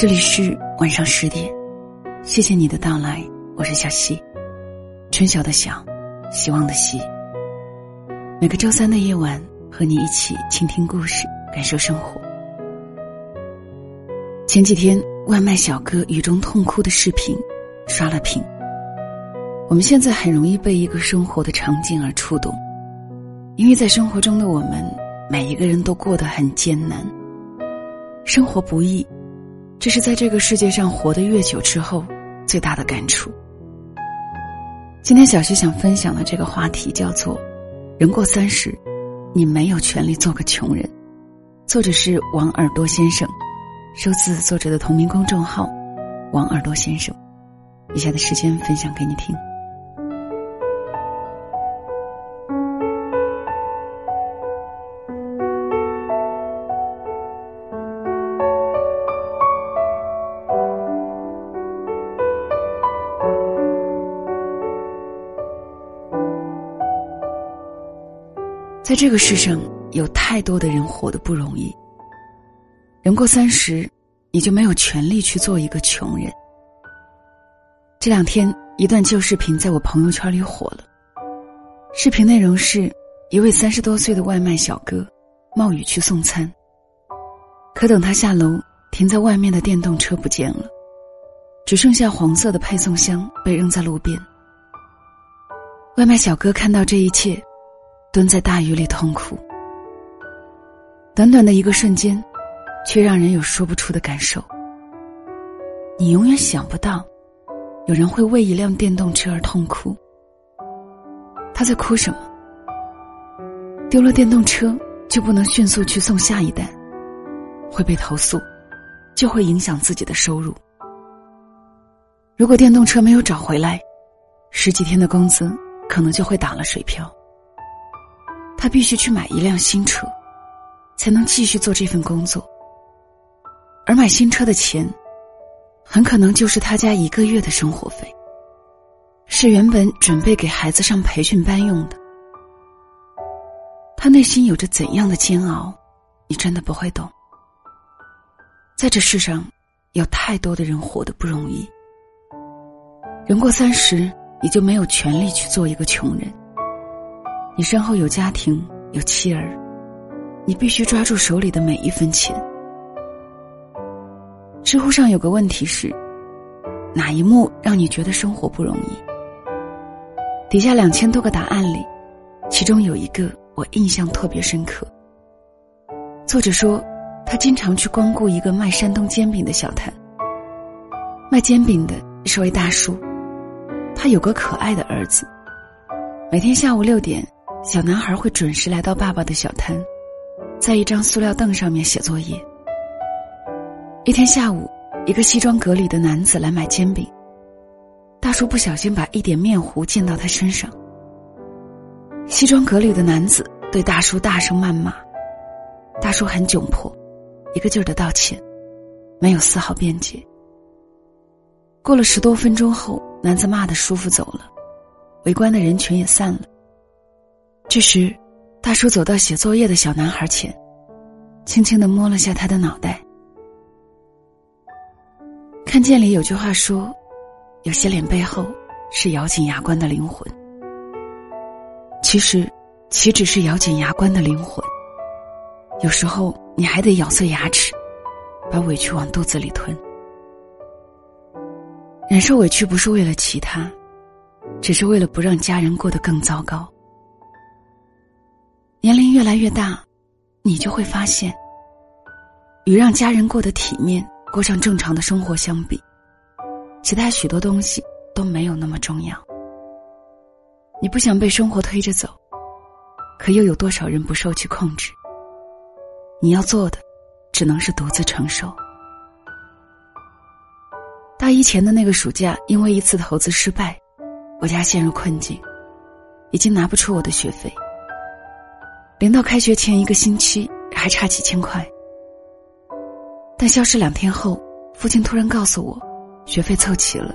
这里是晚上十点，谢谢你的到来，我是小溪，春晓的晓，希望的希。每个周三的夜晚，和你一起倾听故事，感受生活。前几天，外卖小哥雨中痛哭的视频刷了屏。我们现在很容易被一个生活的场景而触动，因为在生活中的我们，每一个人都过得很艰难，生活不易。这是在这个世界上活得越久之后最大的感触。今天小徐想分享的这个话题叫做“人过三十，你没有权利做个穷人”，作者是王耳朵先生，收自作者的同名公众号“王耳朵先生”。以下的时间分享给你听。在这个世上，有太多的人活得不容易。人过三十，你就没有权利去做一个穷人。这两天，一段旧视频在我朋友圈里火了。视频内容是一位三十多岁的外卖小哥，冒雨去送餐。可等他下楼，停在外面的电动车不见了，只剩下黄色的配送箱被扔在路边。外卖小哥看到这一切。蹲在大雨里痛哭，短短的一个瞬间，却让人有说不出的感受。你永远想不到，有人会为一辆电动车而痛哭。他在哭什么？丢了电动车就不能迅速去送下一单，会被投诉，就会影响自己的收入。如果电动车没有找回来，十几天的工资可能就会打了水漂。他必须去买一辆新车，才能继续做这份工作。而买新车的钱，很可能就是他家一个月的生活费，是原本准备给孩子上培训班用的。他内心有着怎样的煎熬，你真的不会懂。在这世上，有太多的人活得不容易。人过三十，你就没有权利去做一个穷人。你身后有家庭，有妻儿，你必须抓住手里的每一分钱。知乎上有个问题是：哪一幕让你觉得生活不容易？底下两千多个答案里，其中有一个我印象特别深刻。作者说，他经常去光顾一个卖山东煎饼的小摊。卖煎饼的是位大叔，他有个可爱的儿子，每天下午六点。小男孩会准时来到爸爸的小摊，在一张塑料凳上面写作业。一天下午，一个西装革履的男子来买煎饼，大叔不小心把一点面糊溅到他身上。西装革履的男子对大叔大声谩骂，大叔很窘迫，一个劲儿的道歉，没有丝毫辩解。过了十多分钟后，男子骂的舒服走了，围观的人群也散了。这时，大叔走到写作业的小男孩前，轻轻的摸了下他的脑袋。看见里有句话说：“有些脸背后是咬紧牙关的灵魂。”其实，岂止是咬紧牙关的灵魂？有时候你还得咬碎牙齿，把委屈往肚子里吞。忍受委屈不是为了其他，只是为了不让家人过得更糟糕。年龄越来越大，你就会发现，与让家人过得体面、过上正常的生活相比，其他许多东西都没有那么重要。你不想被生活推着走，可又有多少人不受其控制？你要做的，只能是独自承受。大一前的那个暑假，因为一次投资失败，我家陷入困境，已经拿不出我的学费。临到开学前一个星期，还差几千块。但消失两天后，父亲突然告诉我，学费凑齐了，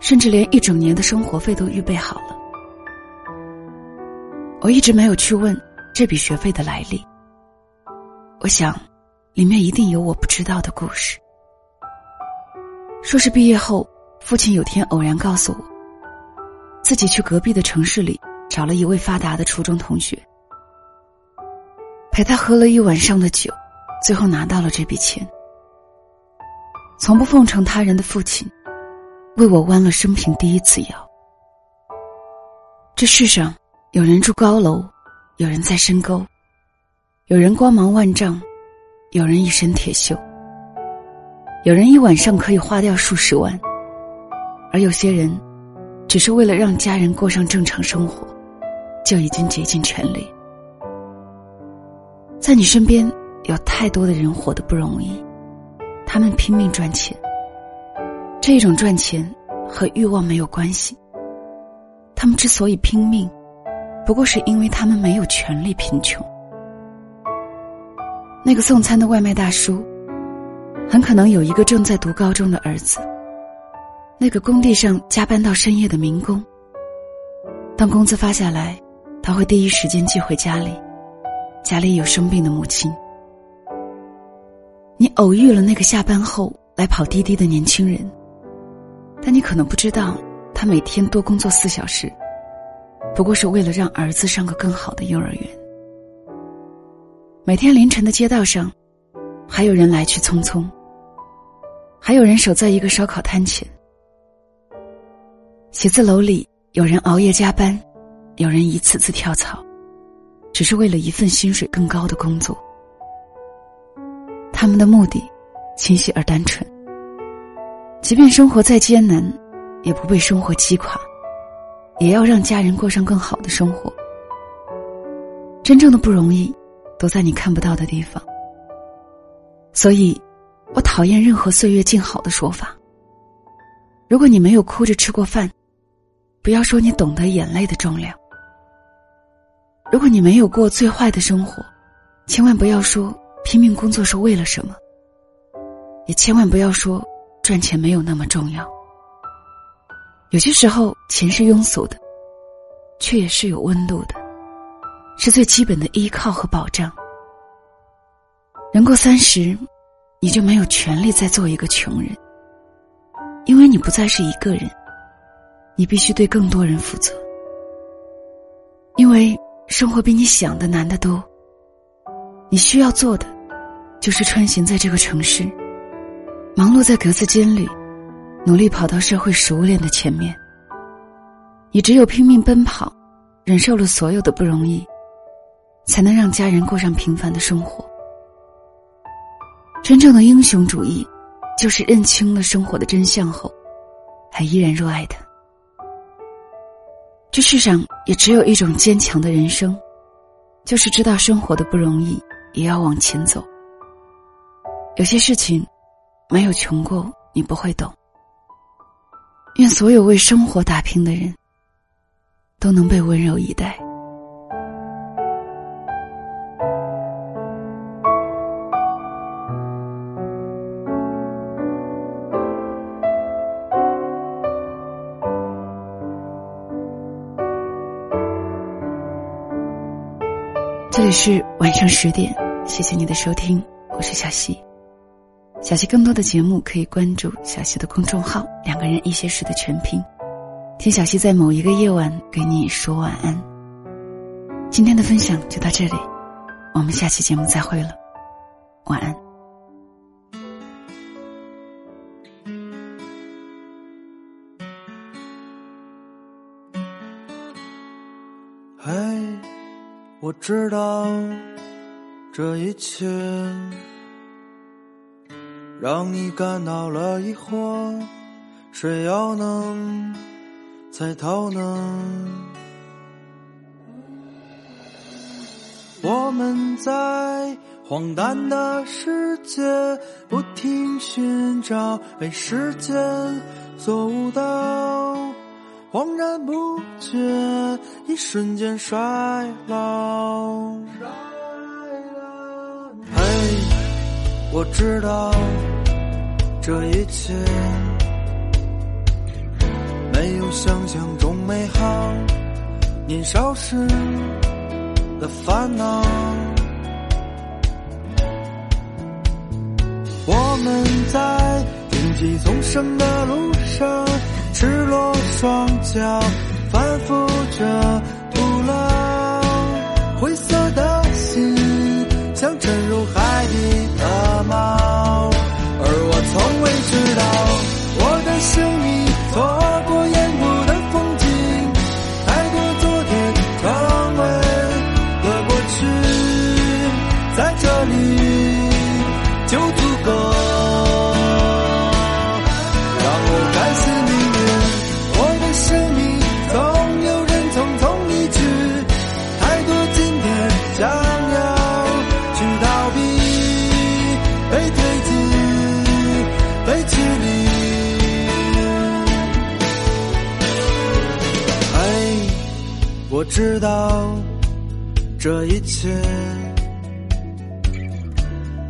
甚至连一整年的生活费都预备好了。我一直没有去问这笔学费的来历。我想，里面一定有我不知道的故事。硕士毕业后，父亲有天偶然告诉我，自己去隔壁的城市里找了一位发达的初中同学，陪他喝了一晚上的酒，最后拿到了这笔钱。从不奉承他人的父亲，为我弯了生平第一次腰。这世上，有人住高楼，有人在深沟，有人光芒万丈，有人一身铁锈。有人一晚上可以花掉数十万，而有些人，只是为了让家人过上正常生活，就已经竭尽全力。在你身边，有太多的人活得不容易，他们拼命赚钱。这种赚钱和欲望没有关系，他们之所以拼命，不过是因为他们没有权利贫穷。那个送餐的外卖大叔。很可能有一个正在读高中的儿子。那个工地上加班到深夜的民工，当工资发下来，他会第一时间寄回家里，家里有生病的母亲。你偶遇了那个下班后来跑滴滴的年轻人，但你可能不知道，他每天多工作四小时，不过是为了让儿子上个更好的幼儿园。每天凌晨的街道上，还有人来去匆匆。还有人守在一个烧烤摊前，写字楼里有人熬夜加班，有人一次次跳槽，只是为了一份薪水更高的工作。他们的目的清晰而单纯，即便生活再艰难，也不被生活击垮，也要让家人过上更好的生活。真正的不容易，都在你看不到的地方，所以。我讨厌任何岁月静好的说法。如果你没有哭着吃过饭，不要说你懂得眼泪的重量；如果你没有过最坏的生活，千万不要说拼命工作是为了什么，也千万不要说赚钱没有那么重要。有些时候，钱是庸俗的，却也是有温度的，是最基本的依靠和保障。人过三十。你就没有权利再做一个穷人，因为你不再是一个人，你必须对更多人负责。因为生活比你想的难得多。你需要做的，就是穿行在这个城市，忙碌在格子间里，努力跑到社会熟练的前面。你只有拼命奔跑，忍受了所有的不容易，才能让家人过上平凡的生活。真正的英雄主义，就是认清了生活的真相后，还依然热爱它。这世上也只有一种坚强的人生，就是知道生活的不容易，也要往前走。有些事情，没有穷过，你不会懂。愿所有为生活打拼的人，都能被温柔以待。是晚上十点，谢谢你的收听，我是小溪。小溪更多的节目可以关注小溪的公众号“两个人一些事”的全拼，听小溪在某一个夜晚给你说晚安。今天的分享就到这里，我们下期节目再会了，晚安。知道这一切让你感到了疑惑，谁又能猜透呢？我们在荒诞的世界不停寻找被时间所误导。恍然不觉，一瞬间衰老。嘿，我知道这一切没有想象中美好，年少时的烦恼。我们在。荆棘丛生的路上，赤裸双脚，反复着徒劳。灰色的知道这一切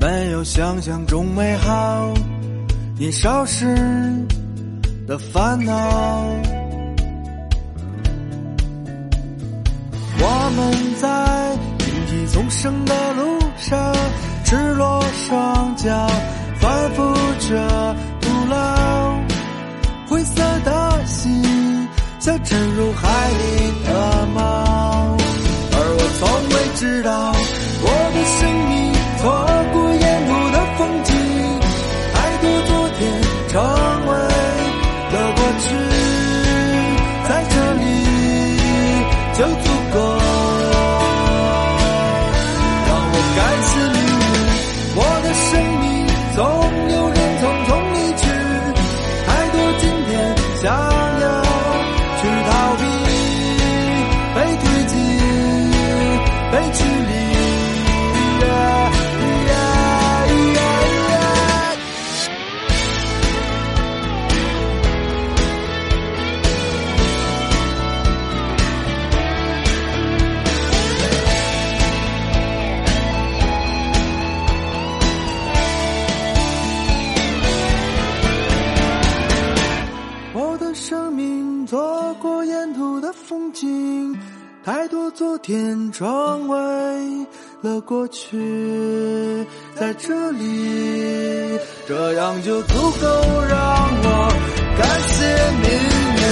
没有想象中美好。年少时的烦恼。我们在荆棘丛生的路上，赤裸双脚，反复着徒劳。灰色的心，像沉入海里的猫。而我从未知道，太多昨天窗外了过去在这里这样就足够让我感谢命运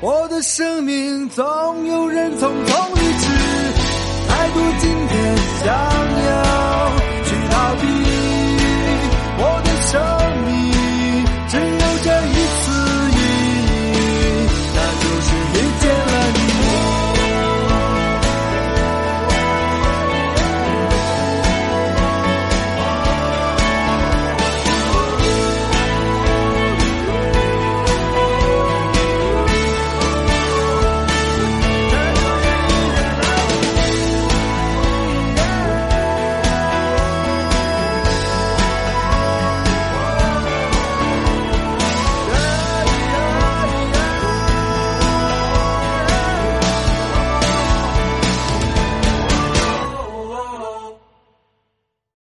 我的生命总有人匆匆离去太多今天想要去逃避我的生